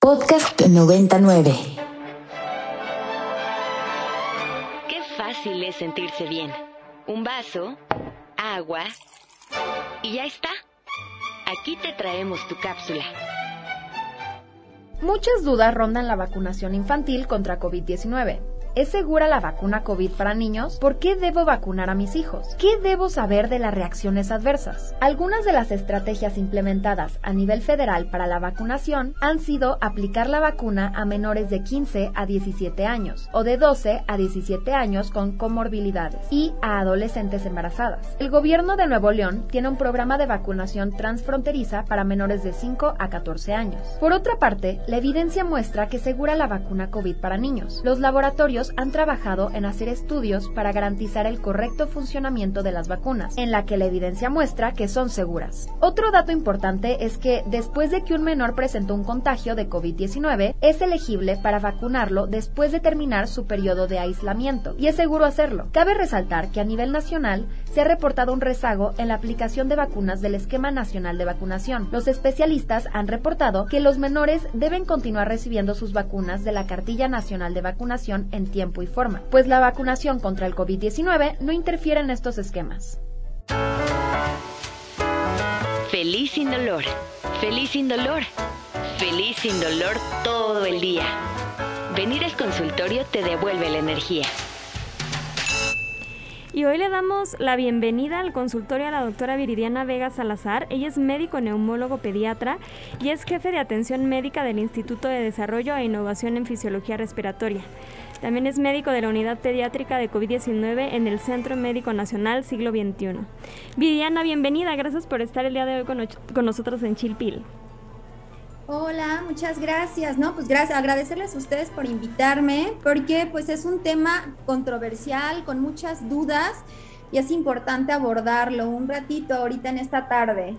Podcast 99. Qué fácil es sentirse bien. Un vaso, agua y ya está. Aquí te traemos tu cápsula. Muchas dudas rondan la vacunación infantil contra COVID-19. ¿Es segura la vacuna COVID para niños? ¿Por qué debo vacunar a mis hijos? ¿Qué debo saber de las reacciones adversas? Algunas de las estrategias implementadas a nivel federal para la vacunación han sido aplicar la vacuna a menores de 15 a 17 años o de 12 a 17 años con comorbilidades y a adolescentes embarazadas. El gobierno de Nuevo León tiene un programa de vacunación transfronteriza para menores de 5 a 14 años. Por otra parte, la evidencia muestra que segura la vacuna COVID para niños. Los laboratorios han trabajado en hacer estudios para garantizar el correcto funcionamiento de las vacunas, en la que la evidencia muestra que son seguras. Otro dato importante es que después de que un menor presentó un contagio de COVID-19, es elegible para vacunarlo después de terminar su periodo de aislamiento, y es seguro hacerlo. Cabe resaltar que a nivel nacional se ha reportado un rezago en la aplicación de vacunas del Esquema Nacional de Vacunación. Los especialistas han reportado que los menores deben continuar recibiendo sus vacunas de la Cartilla Nacional de Vacunación en tiempo y forma, pues la vacunación contra el COVID-19 no interfiere en estos esquemas. Feliz sin dolor, feliz sin dolor, feliz sin dolor todo el día. Venir al consultorio te devuelve la energía. Y hoy le damos la bienvenida al consultorio a la doctora Viridiana Vega Salazar. Ella es médico neumólogo pediatra y es jefe de atención médica del Instituto de Desarrollo e Innovación en Fisiología Respiratoria. También es médico de la Unidad Pediátrica de COVID-19 en el Centro Médico Nacional Siglo XXI. Viviana, bienvenida. Gracias por estar el día de hoy con, nosotros en Chilpil. Hola, muchas gracias. No, pues gracias, agradecerles a ustedes por invitarme, porque pues es un tema controversial, con muchas dudas, y es importante abordarlo un ratito ahorita en esta tarde.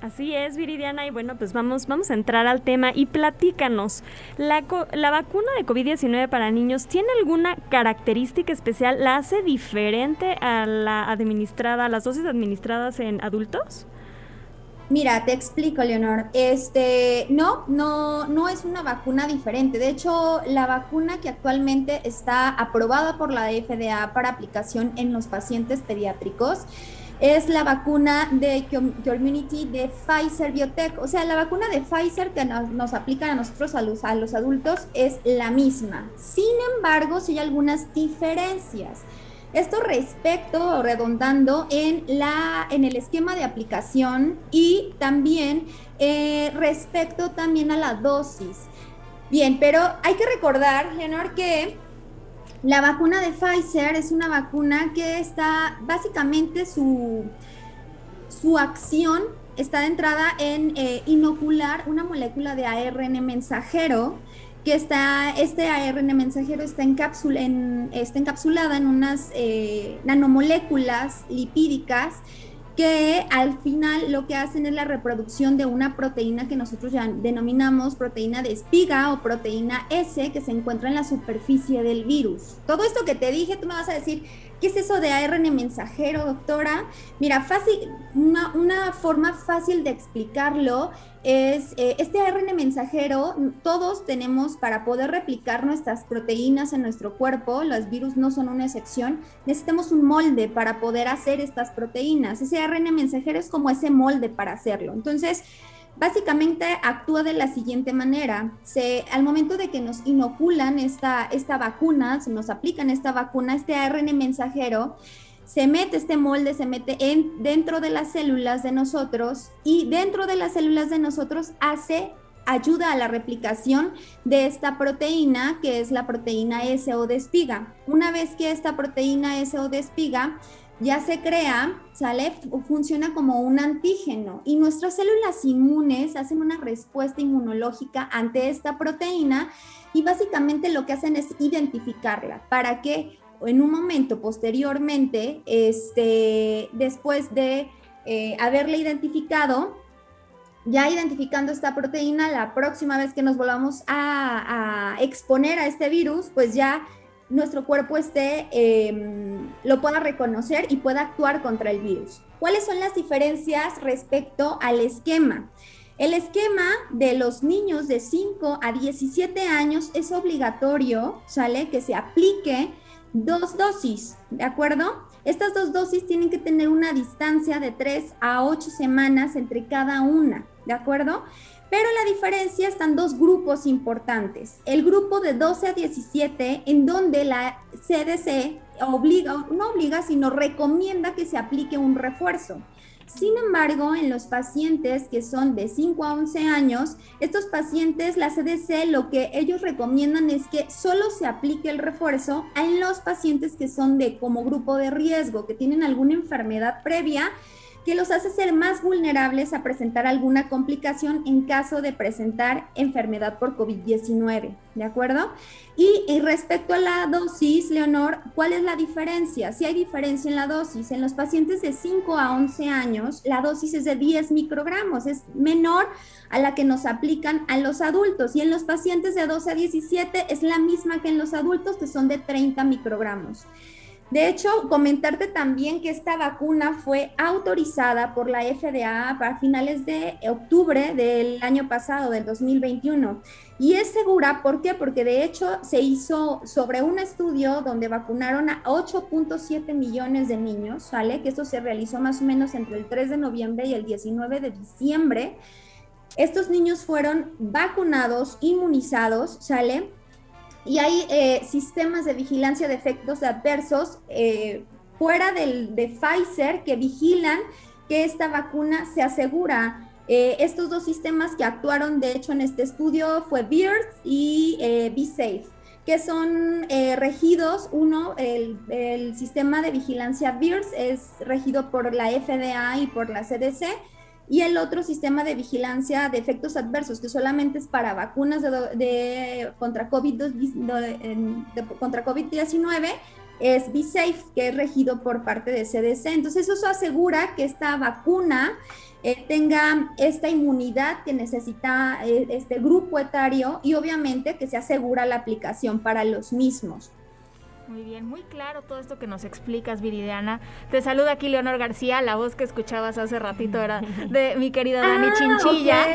Así es, Viridiana, y bueno, pues vamos, vamos a entrar al tema y platícanos. ¿La, la vacuna de COVID-19 para niños tiene alguna característica especial? ¿La hace diferente a la administrada, a las dosis administradas en adultos? Mira, te explico, Leonor. Este, no, no, no es una vacuna diferente. De hecho, la vacuna que actualmente está aprobada por la FDA para aplicación en los pacientes pediátricos es la vacuna de Community de Pfizer Biotech. O sea, la vacuna de Pfizer que nos, aplican a nosotros, a los, a los adultos, es la misma. Sin embargo, sí hay algunas diferencias. Esto respecto redondando en, la, en el esquema de aplicación y también eh, respecto también a la dosis. Bien, pero hay que recordar, Leonor, que la vacuna de Pfizer es una vacuna que está básicamente su, su acción está de entrada en eh, inocular una molécula de ARN mensajero que está, este ARN mensajero está, en, está encapsulada en unas eh, nanomoléculas lipídicas que al final lo que hacen es la reproducción de una proteína que nosotros ya denominamos proteína de espiga o proteína S que se encuentra en la superficie del virus. Todo esto que te dije, tú me vas a decir, ¿qué es eso de ARN mensajero, doctora? Mira, fácil, una, forma fácil de explicarlo es eh, este ARN mensajero, todos tenemos para poder replicar nuestras proteínas en nuestro cuerpo, los virus no son una excepción, necesitamos un molde para poder hacer estas proteínas. Ese ARN mensajero es como ese molde para hacerlo. Entonces, básicamente actúa de la siguiente manera. Se, al momento de que nos inoculan esta, esta vacuna, se nos aplican esta vacuna, este ARN mensajero, se mete este molde, se mete en, dentro de las células de nosotros y dentro de las células de nosotros hace ayuda a la replicación de esta proteína que es la proteína SO de espiga. Una vez que esta proteína SO de espiga ya se crea, sale, funciona como un antígeno y nuestras células inmunes hacen una respuesta inmunológica ante esta proteína y básicamente lo que hacen es identificarla. Para que en un momento posteriormente, este, después de eh, haberle identificado, ya identificando esta proteína, la próxima vez que nos volvamos a, exponer a este virus, pues ya nuestro cuerpo esté, em, lo pueda reconocer y pueda actuar contra el virus. ¿Cuáles son las diferencias respecto al esquema? El esquema de los niños de 5 a 17 años es obligatorio, ¿sale? Que se aplique dos dosis, ¿de acuerdo? Estas dos dosis tienen que tener una distancia de 3 a 8 semanas entre cada una, ¿de acuerdo? Pero la diferencia están dos grupos importantes. El grupo de 12 a 17, en donde la CDC obliga, no obliga, sino recomienda que se aplique un refuerzo. Sin embargo, en los pacientes que son de 5 a 11 años, estos pacientes, la CDC, lo que ellos recomiendan es que solo se aplique el refuerzo en los pacientes que son de como grupo de riesgo, que tienen alguna enfermedad previa que los hace ser más vulnerables a presentar alguna complicación en caso de presentar enfermedad por COVID-19, ¿de acuerdo? Y, respecto a la dosis, Leonor, ¿cuál es la diferencia? Si hay diferencia en la dosis, en los pacientes de 5 a 11 años, la dosis es de 10 microgramos, es menor a la que nos aplican a los adultos, y en los pacientes de 12 a 17 es la misma que en los adultos, que son de 30 microgramos. De hecho, comentarte también que esta vacuna fue autorizada por la FDA para finales de octubre del año pasado, del 2021. Y es segura, ¿por qué? Porque de hecho se hizo sobre un estudio donde vacunaron a 8.7 millones de niños, ¿sale? Que esto se realizó más o menos entre el 3 de noviembre y el 19 de diciembre. Estos niños fueron vacunados, inmunizados, ¿sale? Y hay eh, sistemas de vigilancia de efectos adversos eh, fuera del, de Pfizer que vigilan que esta vacuna se asegura. Eh, estos dos sistemas que actuaron, de hecho, en este estudio fue BIRT y BeSafe, que son regidos, uno, el, el, sistema de vigilancia BIRT es regido por la FDA y por la CDC, y el otro sistema de vigilancia de efectos adversos, que solamente es para vacunas de, contra COVID-19, contra COVID-19, es BeSafe, que es regido por parte de CDC. Entonces, eso asegura que esta vacuna eh, tenga esta inmunidad que necesita eh, este grupo etario y obviamente que se asegura la aplicación para los mismos. Muy bien, muy claro todo esto que nos explicas, Viridiana. Te saluda aquí Leonor García, la voz que escuchabas hace ratito era de mi querida Dani ah, Chinchilla.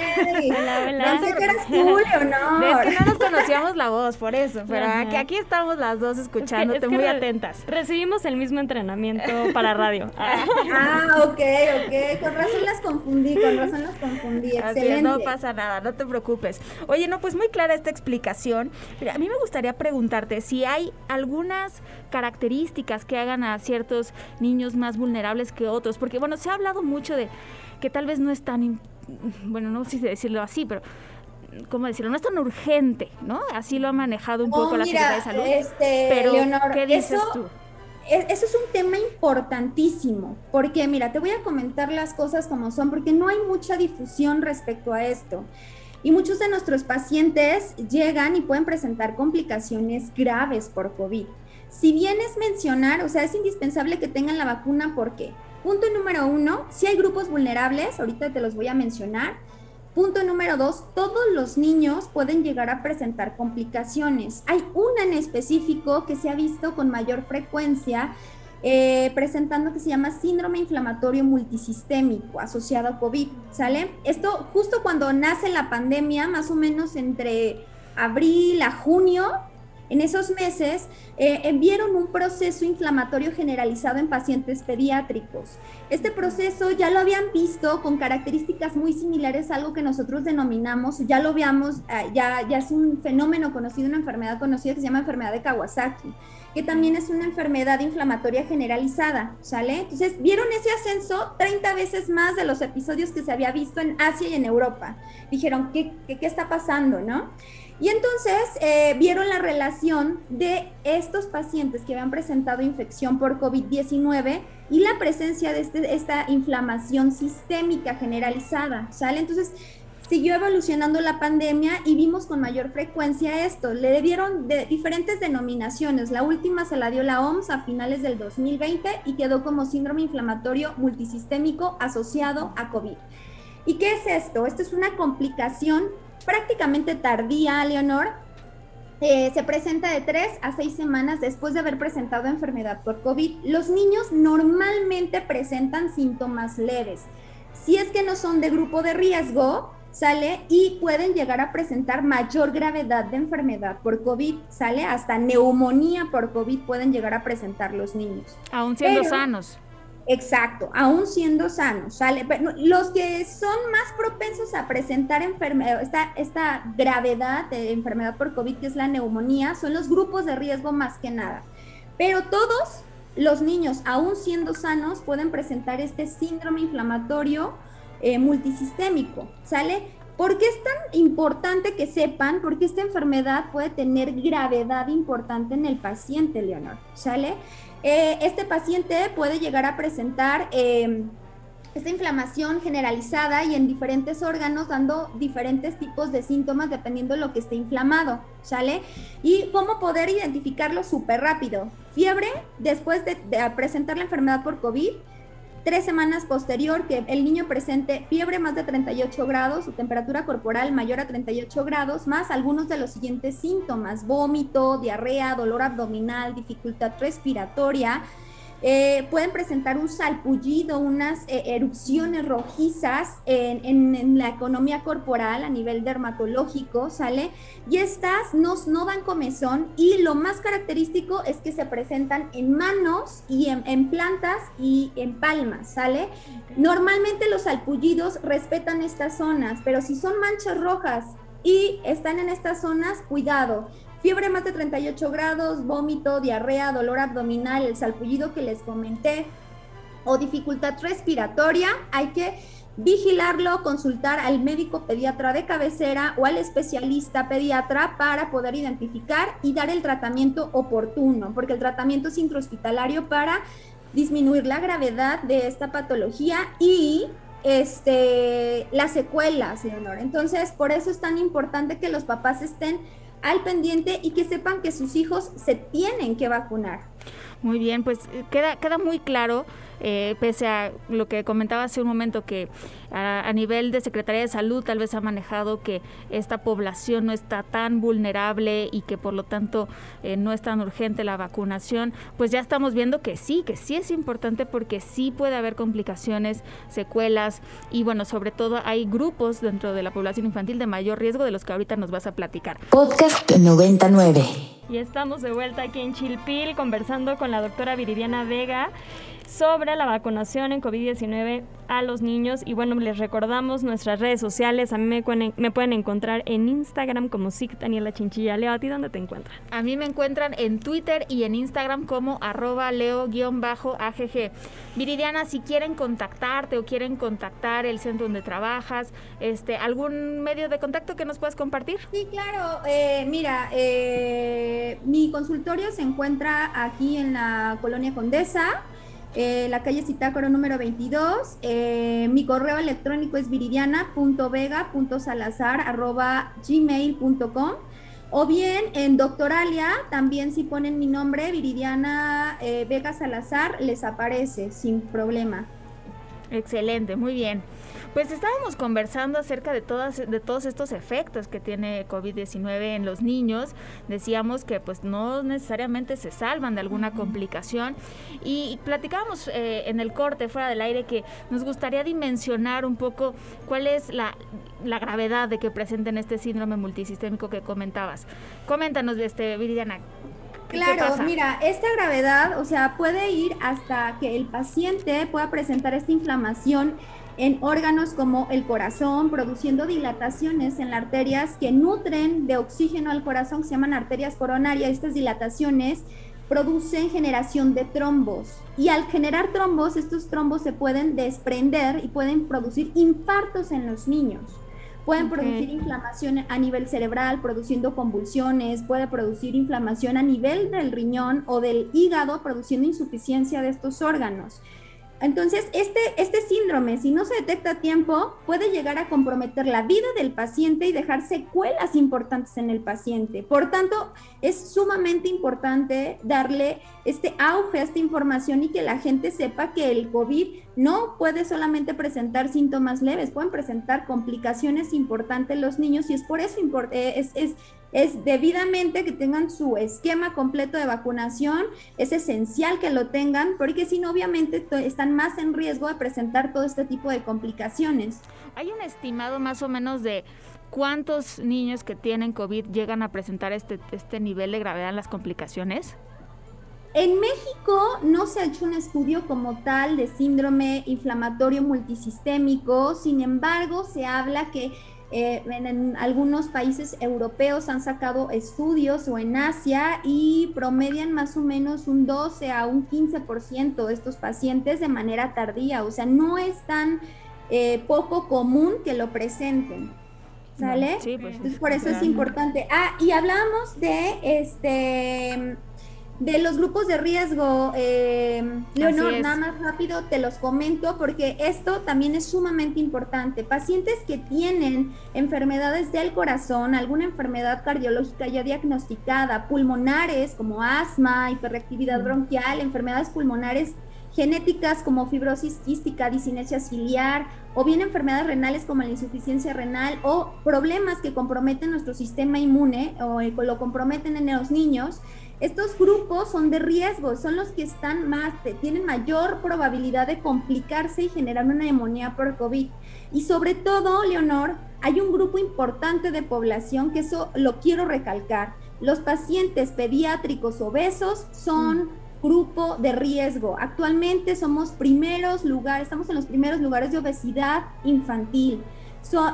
Hola, hola. Pensé que eras tú, Leonor. Es que no nos conocíamos la voz, por eso, pero aquí, aquí, estamos las dos escuchándote muy atentas. Recibimos el mismo entrenamiento para radio. ah, ok, ok. Con razón las confundí, con razón las confundí. Excelente. no pasa nada, no te preocupes. Oye, no, pues muy clara esta explicación. Mira, a mí me gustaría preguntarte si hay alguna características que hagan a ciertos niños más vulnerables que otros? Porque, bueno, se ha hablado mucho de que tal vez no es tan, bueno, no sé si decirlo así, pero ¿cómo decirlo? No es tan urgente, ¿no? Así lo ha manejado un poco la Secretaría de Salud. Este, pero, ¿qué dices tú? eso es un tema importantísimo, porque mira, te voy a comentar las cosas como son, porque no hay mucha difusión respecto a esto. Y muchos de nuestros pacientes llegan y pueden presentar complicaciones graves por COVID. Si bien es mencionar, o sea, es indispensable que tengan la vacuna porque, punto número uno, si hay grupos vulnerables, ahorita te los voy a mencionar. Punto número dos, todos los niños pueden llegar a presentar complicaciones. Hay una en específico que se ha visto con mayor frecuencia eh, presentando que se llama síndrome inflamatorio multisistémico asociado a COVID, ¿sale? Esto justo cuando nace la pandemia, más o menos entre abril a junio, en esos meses eh, vieron un proceso inflamatorio generalizado en pacientes pediátricos. Este proceso ya lo habían visto con características muy similares a algo que nosotros denominamos, ya lo veamos, eh, ya, es un fenómeno conocido, una enfermedad conocida que se llama enfermedad de Kawasaki que también es una enfermedad inflamatoria generalizada, ¿sale? Entonces, vieron ese ascenso 30 veces más de los episodios que se había visto en Asia y en Europa. Dijeron, ¿qué, qué, qué está pasando, no? Y entonces eh, vieron la relación de estos pacientes que habían presentado infección por COVID-19 y la presencia de este, esta inflamación sistémica generalizada, ¿sale? Entonces, siguió evolucionando la pandemia y vimos con mayor frecuencia esto. Le dieron de diferentes denominaciones. La última se la dio la OMS a finales del 2020 y quedó como síndrome inflamatorio multisistémico asociado a COVID. ¿Y qué es esto? Esto es una complicación prácticamente tardía, Leonor. Eh, se presenta de 3 a 6 semanas después de haber presentado enfermedad por COVID. Los niños normalmente presentan síntomas leves. Si es que no son de grupo de riesgo, sale y pueden llegar a presentar mayor gravedad de enfermedad por COVID, sale hasta neumonía por COVID pueden llegar a presentar los niños. Aún siendo sanos. Exacto, aún siendo sanos, sale. Los que son más propensos a presentar enfermedad, esta, esta gravedad de enfermedad por COVID, que es la neumonía, son los grupos de riesgo más que nada. Pero todos los niños, aún siendo sanos, pueden presentar este síndrome inflamatorio eh, multisistémico, ¿sale? ¿Por qué es tan importante que sepan? Porque esta enfermedad puede tener gravedad importante en el paciente, Leonor, ¿sale? Eh, este paciente puede llegar a presentar em, esta inflamación generalizada y en diferentes órganos dando diferentes tipos de síntomas dependiendo de lo que esté inflamado, ¿sale? Y cómo poder identificarlo súper rápido. Fiebre después de presentar la enfermedad por COVID, tres semanas posterior que el niño presente fiebre más de 38 grados, su temperatura corporal mayor a 38 grados, más algunos de los siguientes síntomas, vómito, diarrea, dolor abdominal, dificultad respiratoria, eh, pueden presentar un salpullido, unas eh, erupciones rojizas en, la economía corporal a nivel dermatológico, ¿sale? Y estas no, no dan comezón y lo más característico es que se presentan en manos y en, plantas y en palmas, ¿sale? Normalmente los salpullidos respetan estas zonas, pero si son manchas rojas y están en estas zonas, cuidado fiebre más de 38 grados, vómito, diarrea, dolor abdominal, el salpullido que les comenté o dificultad respiratoria, hay que vigilarlo, consultar al médico pediatra de cabecera o al especialista pediatra para poder identificar y dar el tratamiento oportuno, porque el tratamiento es intrahospitalario para disminuir la gravedad de esta patología y este, las secuelas, Leonor. Entonces, por eso es tan importante que los papás estén al pendiente y que sepan que sus hijos se tienen que vacunar. Muy bien, pues eh, queda, queda muy claro eh, pese a lo que comentaba hace un momento, que a, nivel de Secretaría de Salud tal vez ha manejado que esta población no está tan vulnerable y que por lo tanto eh, no es tan urgente la vacunación, pues ya estamos viendo que sí, que sí es importante porque sí puede haber complicaciones, secuelas y bueno, sobre todo hay grupos dentro de la población infantil de mayor riesgo de los que ahorita nos vas a platicar. Podcast 99. Y estamos de vuelta aquí en Chilpil conversando con la doctora Viridiana Vega sobre la vacunación en COVID-19 a los niños. Y bueno, les recordamos nuestras redes sociales. A mí me pueden, me pueden encontrar en Instagram como SIC Daniela Chinchilla. Leo, ¿a ti dónde te encuentran? A mí me encuentran en Twitter y en Instagram como arroba leo-agg. Viridiana, si quieren contactarte o quieren contactar el centro donde trabajas, este, ¿algún medio de contacto que nos puedas compartir? Sí, claro. Eh, mira, eh, mi consultorio se encuentra aquí en la colonia Condesa. Eh, la calle Citácoro número 22. Eh, mi correo electrónico es viridiana.vega.salazar.gmail.com o bien en Doctoralia, también si ponen mi nombre, Viridiana eh, Vega Salazar, les aparece sin problema. Excelente, muy bien. Pues estábamos conversando acerca de, todas, de todos estos efectos que tiene COVID-19 en los niños. Decíamos que pues no necesariamente se salvan de alguna complicación y, platicábamos eh, en el corte fuera del aire que nos gustaría dimensionar un poco cuál es la, gravedad de que presenten este síndrome multisistémico que comentabas. Coméntanos, este, Viridiana, Claro, mira, esta gravedad, o sea, puede ir hasta que el paciente pueda presentar esta inflamación en órganos como el corazón, produciendo dilataciones en las arterias que nutren de oxígeno al corazón, que se llaman arterias coronarias. Estas dilataciones producen generación de trombos y al generar trombos, estos trombos se pueden desprender y pueden producir infartos en los niños. Pueden producir inflamación a nivel cerebral, produciendo convulsiones, puede producir inflamación a nivel del riñón o del hígado, produciendo insuficiencia de estos órganos. Entonces, este, este si no se detecta a tiempo, puede llegar a comprometer la vida del paciente y dejar secuelas importantes en el paciente. Por tanto, es sumamente importante darle este auge a esta información y que la gente sepa que el COVID no puede solamente presentar síntomas leves, pueden presentar complicaciones importantes los niños y es por eso eh, es, es, es debidamente que tengan su esquema completo de vacunación, es esencial que lo tengan, porque si no, obviamente están más en riesgo de presentar todo este tipo de complicaciones. ¿Hay un estimado más o menos de cuántos niños que tienen COVID llegan a presentar este, este nivel de gravedad en las complicaciones? En México no se ha hecho un estudio como tal de síndrome inflamatorio multisistémico, sin embargo se habla que eh, en, algunos países europeos han sacado estudios o en Asia y promedian más o menos un 12 a un 15% de estos pacientes de manera tardía, o sea, no es tan eh, poco común que lo presenten. ¿Sale? Sí, pues, por eso es importante. Ah, y hablamos de este de los grupos de riesgo, eh, Leonor, nada más rápido te los comento porque esto también es sumamente importante. Pacientes que tienen enfermedades del corazón, alguna enfermedad cardiológica ya diagnosticada, pulmonares como asma, hiperreactividad bronquial, enfermedades pulmonares genéticas como fibrosis quística, disinesia ciliar, o bien enfermedades renales como la insuficiencia renal, o problemas que comprometen nuestro sistema inmune o eh, lo comprometen en los niños estos grupos son de riesgo, son los que están más, tienen mayor probabilidad de complicarse y generar una neumonía por COVID. Y sobre todo, Leonor, hay un grupo importante de población que eso lo quiero recalcar. Los pacientes pediátricos obesos son mm. grupo de riesgo. Actualmente somos primeros lugares, estamos en los primeros lugares de obesidad infantil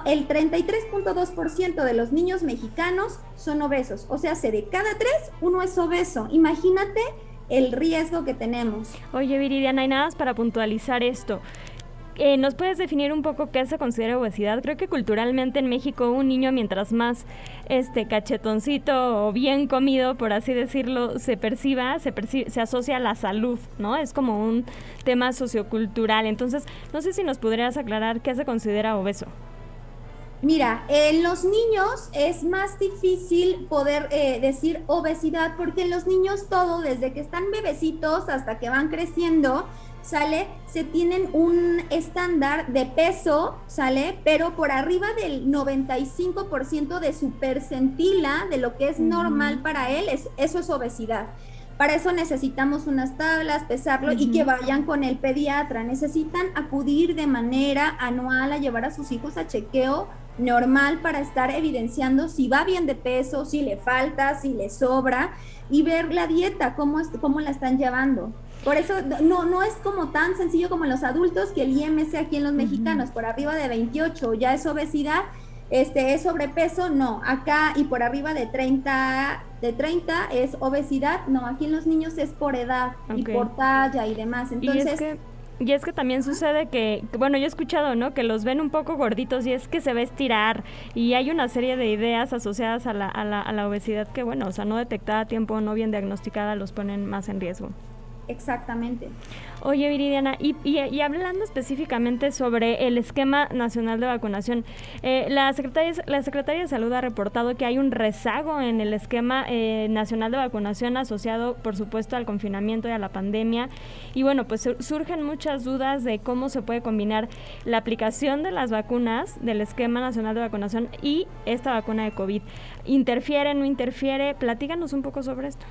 el 33.2% de los niños mexicanos son obesos. O sea, de cada tres, uno es obeso. Imagínate el riesgo que tenemos. Oye, Viridiana, hay nada más para puntualizar esto. Eh, ¿Nos puedes definir un poco qué se considera obesidad? Creo que culturalmente en México un niño mientras más este cachetoncito o bien comido, por así decirlo, se perciba, se, se asocia a la salud, ¿no? Es como un tema sociocultural. Entonces, no sé si nos podrías aclarar qué se considera obeso. Mira, en los niños es más difícil poder eh, decir obesidad porque en los niños todo, desde que están bebecitos hasta que van creciendo, ¿sale? Se tienen un estándar de peso, ¿sale? Pero por arriba del 95% de su percentila, de lo que es normal para él, eso es obesidad. Para eso necesitamos unas tablas, pesarlo y que vayan con el pediatra. Necesitan acudir de manera anual a llevar a sus hijos a chequeo normal para estar evidenciando si va bien de peso, si le falta, si le sobra y ver la dieta, cómo, es, cómo la están llevando. Por eso no, no es como tan sencillo como en los adultos que el IMC aquí en los mexicanos, por arriba de 28 ya es obesidad, este es sobrepeso, no, acá y por arriba de 30, de 30 es obesidad, no, aquí en los niños es por edad y por talla y demás. Entonces, y es que también sucede que, bueno, yo he escuchado, ¿no? Que los ven un poco gorditos y es que se va a estirar. Y hay una serie de ideas asociadas a la, a la, a la obesidad que, bueno, o sea, no detectada a tiempo, no bien diagnosticada, los ponen más en riesgo. Exactamente. Oye, Viridiana, y, y, hablando específicamente sobre el esquema nacional de vacunación, eh, la, Secretaría, la Secretaría de Salud ha reportado que hay un rezago en el esquema eh, nacional de vacunación asociado, por supuesto, al confinamiento y a la pandemia. Y bueno, pues surgen muchas dudas de cómo se puede combinar la aplicación de las vacunas del esquema nacional de vacunación y esta vacuna de COVID. ¿Interfiere, no interfiere? Platíganos un poco sobre esto.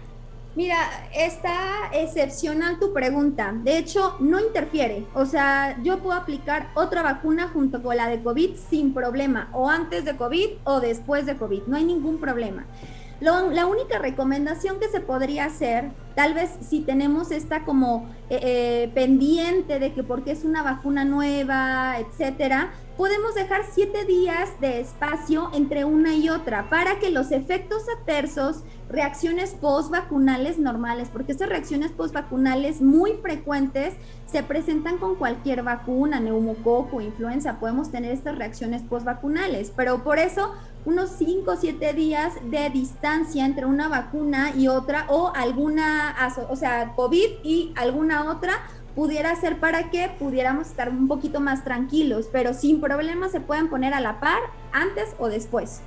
Mira, está excepcional tu pregunta. De hecho, no interfiere. O sea, yo puedo aplicar otra vacuna junto con la de COVID sin problema, o antes de COVID o después de COVID. No hay ningún problema. la única recomendación que se podría hacer, tal vez si tenemos esta como eh, eh, pendiente de que porque es una vacuna nueva, etcétera, podemos dejar siete días de espacio entre una y otra para que los efectos adversos, reacciones post-vacunales normales, porque estas reacciones post-vacunales muy frecuentes se presentan con cualquier vacuna, neumococo, influenza, podemos tener estas reacciones post-vacunales, pero por eso unos 5 o 7 días de distancia entre una vacuna y otra o alguna, o sea, COVID y alguna otra pudiera ser para que pudiéramos estar un poquito más tranquilos, pero sin problema se pueden poner a la par antes o después.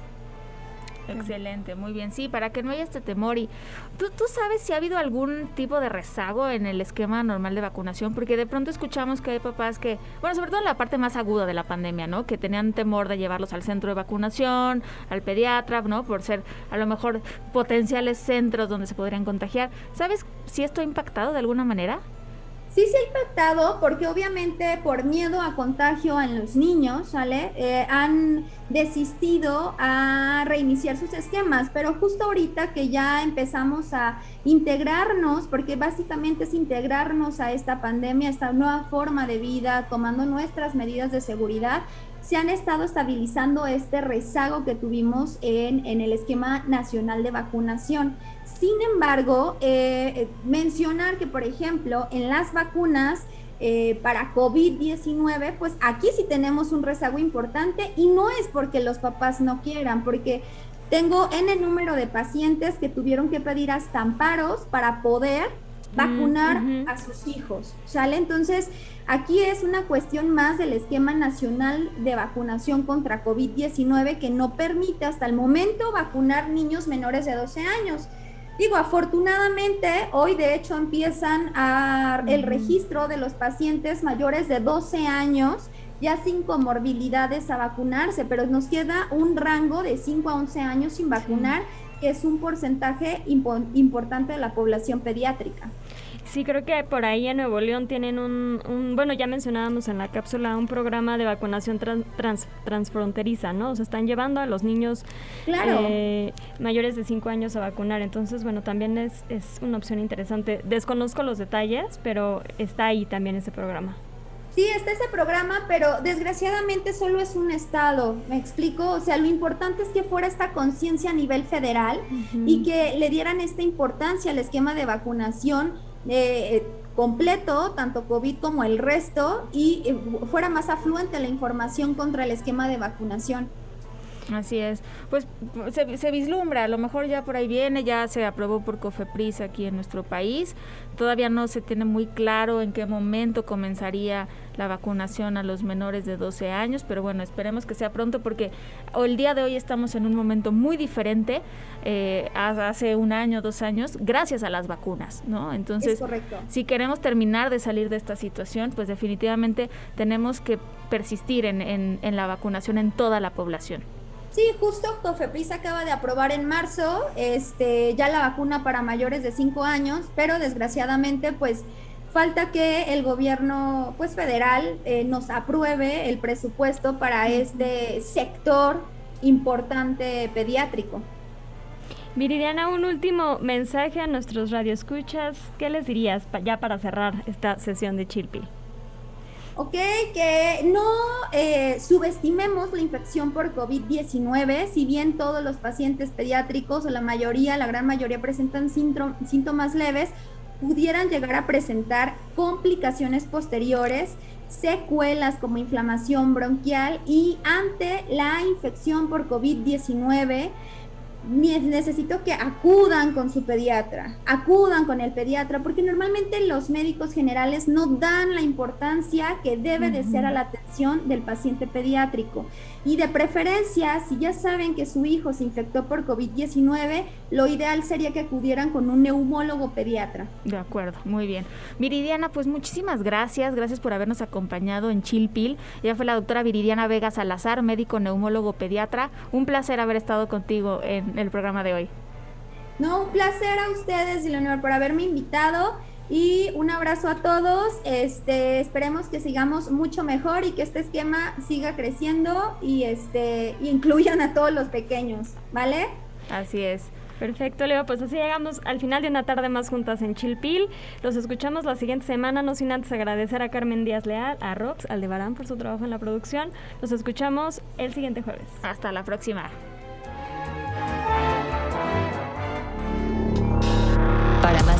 Excelente, muy bien. Sí, para que no haya este temor. Y ¿tú, tú sabes si ha habido algún tipo de rezago en el esquema normal de vacunación, porque de pronto escuchamos que hay papás que, bueno, sobre todo en la parte más aguda de la pandemia, ¿no? Que tenían temor de llevarlos al centro de vacunación, al pediatra, ¿no? Por ser a lo mejor potenciales centros donde se podrían contagiar. ¿Sabes si esto ha impactado de alguna manera? Sí se ha impactado porque obviamente por miedo a contagio en los niños, ¿sale? Eh, han desistido a reiniciar sus esquemas, pero justo ahorita que ya empezamos a integrarnos, porque básicamente es integrarnos a esta pandemia, esta nueva forma de vida, tomando nuestras medidas de seguridad, se han estado estabilizando este rezago que tuvimos en, en el esquema nacional de vacunación. Sin embargo, eh, mencionar que, por ejemplo, en las vacunas eh, para COVID-19, pues aquí sí tenemos un rezago importante y no es porque los papás no quieran, porque tengo en el número de pacientes que tuvieron que pedir hasta amparos para poder mm, vacunar a sus hijos, ¿sale? Entonces, aquí es una cuestión más del esquema nacional de vacunación contra COVID-19 que no permite hasta el momento vacunar niños menores de 12 años. Digo, afortunadamente hoy de hecho empiezan a, el registro de los pacientes mayores de 12 años ya sin comorbilidades a vacunarse, pero nos queda un rango de 5 a 11 años sin vacunar, que es un porcentaje importante de la población pediátrica. Sí, creo que por ahí en Nuevo León tienen un, bueno, ya mencionábamos en la cápsula un programa de vacunación transfronteriza, ¿no? O sea, están llevando a los niños eh, mayores de 5 años a vacunar. Entonces, bueno, también es, es una opción interesante. Desconozco los detalles, pero está ahí también ese programa. Sí, está ese programa, pero desgraciadamente solo es un estado, me explico, o sea, lo importante es que fuera esta conciencia a nivel federal y que le dieran esta importancia al esquema de vacunación eh, completo, tanto COVID como el resto, y eh, fuera más afluente la información contra el esquema de vacunación. Así es. Pues se, se, vislumbra, a lo mejor ya por ahí viene, ya se aprobó por COFEPRIS aquí en nuestro país. Todavía no se tiene muy claro en qué momento comenzaría la vacunación a los menores de 12 años, pero bueno, esperemos que sea pronto porque el día de hoy estamos en un momento muy diferente eh, hace un año, dos años, gracias a las vacunas, ¿no? Entonces, si queremos terminar de salir de esta situación, pues definitivamente tenemos que persistir en, en la vacunación en toda la población. Sí, justo COFEPRIS acaba de aprobar en marzo este, ya la vacuna para mayores de 5 años, pero desgraciadamente pues falta que el gobierno pues federal eh, nos apruebe el presupuesto para este sector importante pediátrico. Viridiana, un último mensaje a nuestros radioescuchas. ¿Qué les dirías ya para cerrar esta sesión de Chilpi? ¿Ok? Que no eh, subestimemos la infección por COVID-19, si bien todos los pacientes pediátricos o la mayoría, la gran mayoría presentan síntomas leves, pudieran llegar a presentar complicaciones posteriores, secuelas como inflamación bronquial y ante la infección por COVID-19 necesito que acudan con su pediatra, acudan con el pediatra, porque normalmente los médicos generales no dan la importancia que debe de ser a la atención del paciente pediátrico. Y de preferencia, si ya saben que su hijo se infectó por COVID-19, lo ideal sería que acudieran con un neumólogo pediatra. De acuerdo, muy bien. Viridiana, pues muchísimas gracias, gracias por habernos acompañado en Chilpil. Ella fue la doctora Viridiana Vega Salazar, médico neumólogo pediatra. Un placer haber estado contigo en el programa de hoy. No, un placer a ustedes, Leonor, por haberme invitado y un abrazo a todos. Este, esperemos que sigamos mucho mejor y que este esquema siga creciendo y este incluyan a todos los pequeños, ¿vale? Así es. Perfecto, Leo. Pues así llegamos al final de una tarde más juntas en Chilpil. Los escuchamos la siguiente semana, no sin antes agradecer a Carmen Díaz Leal, a Rox Aldebarán por su trabajo en la producción. Los escuchamos el siguiente jueves. Hasta la próxima.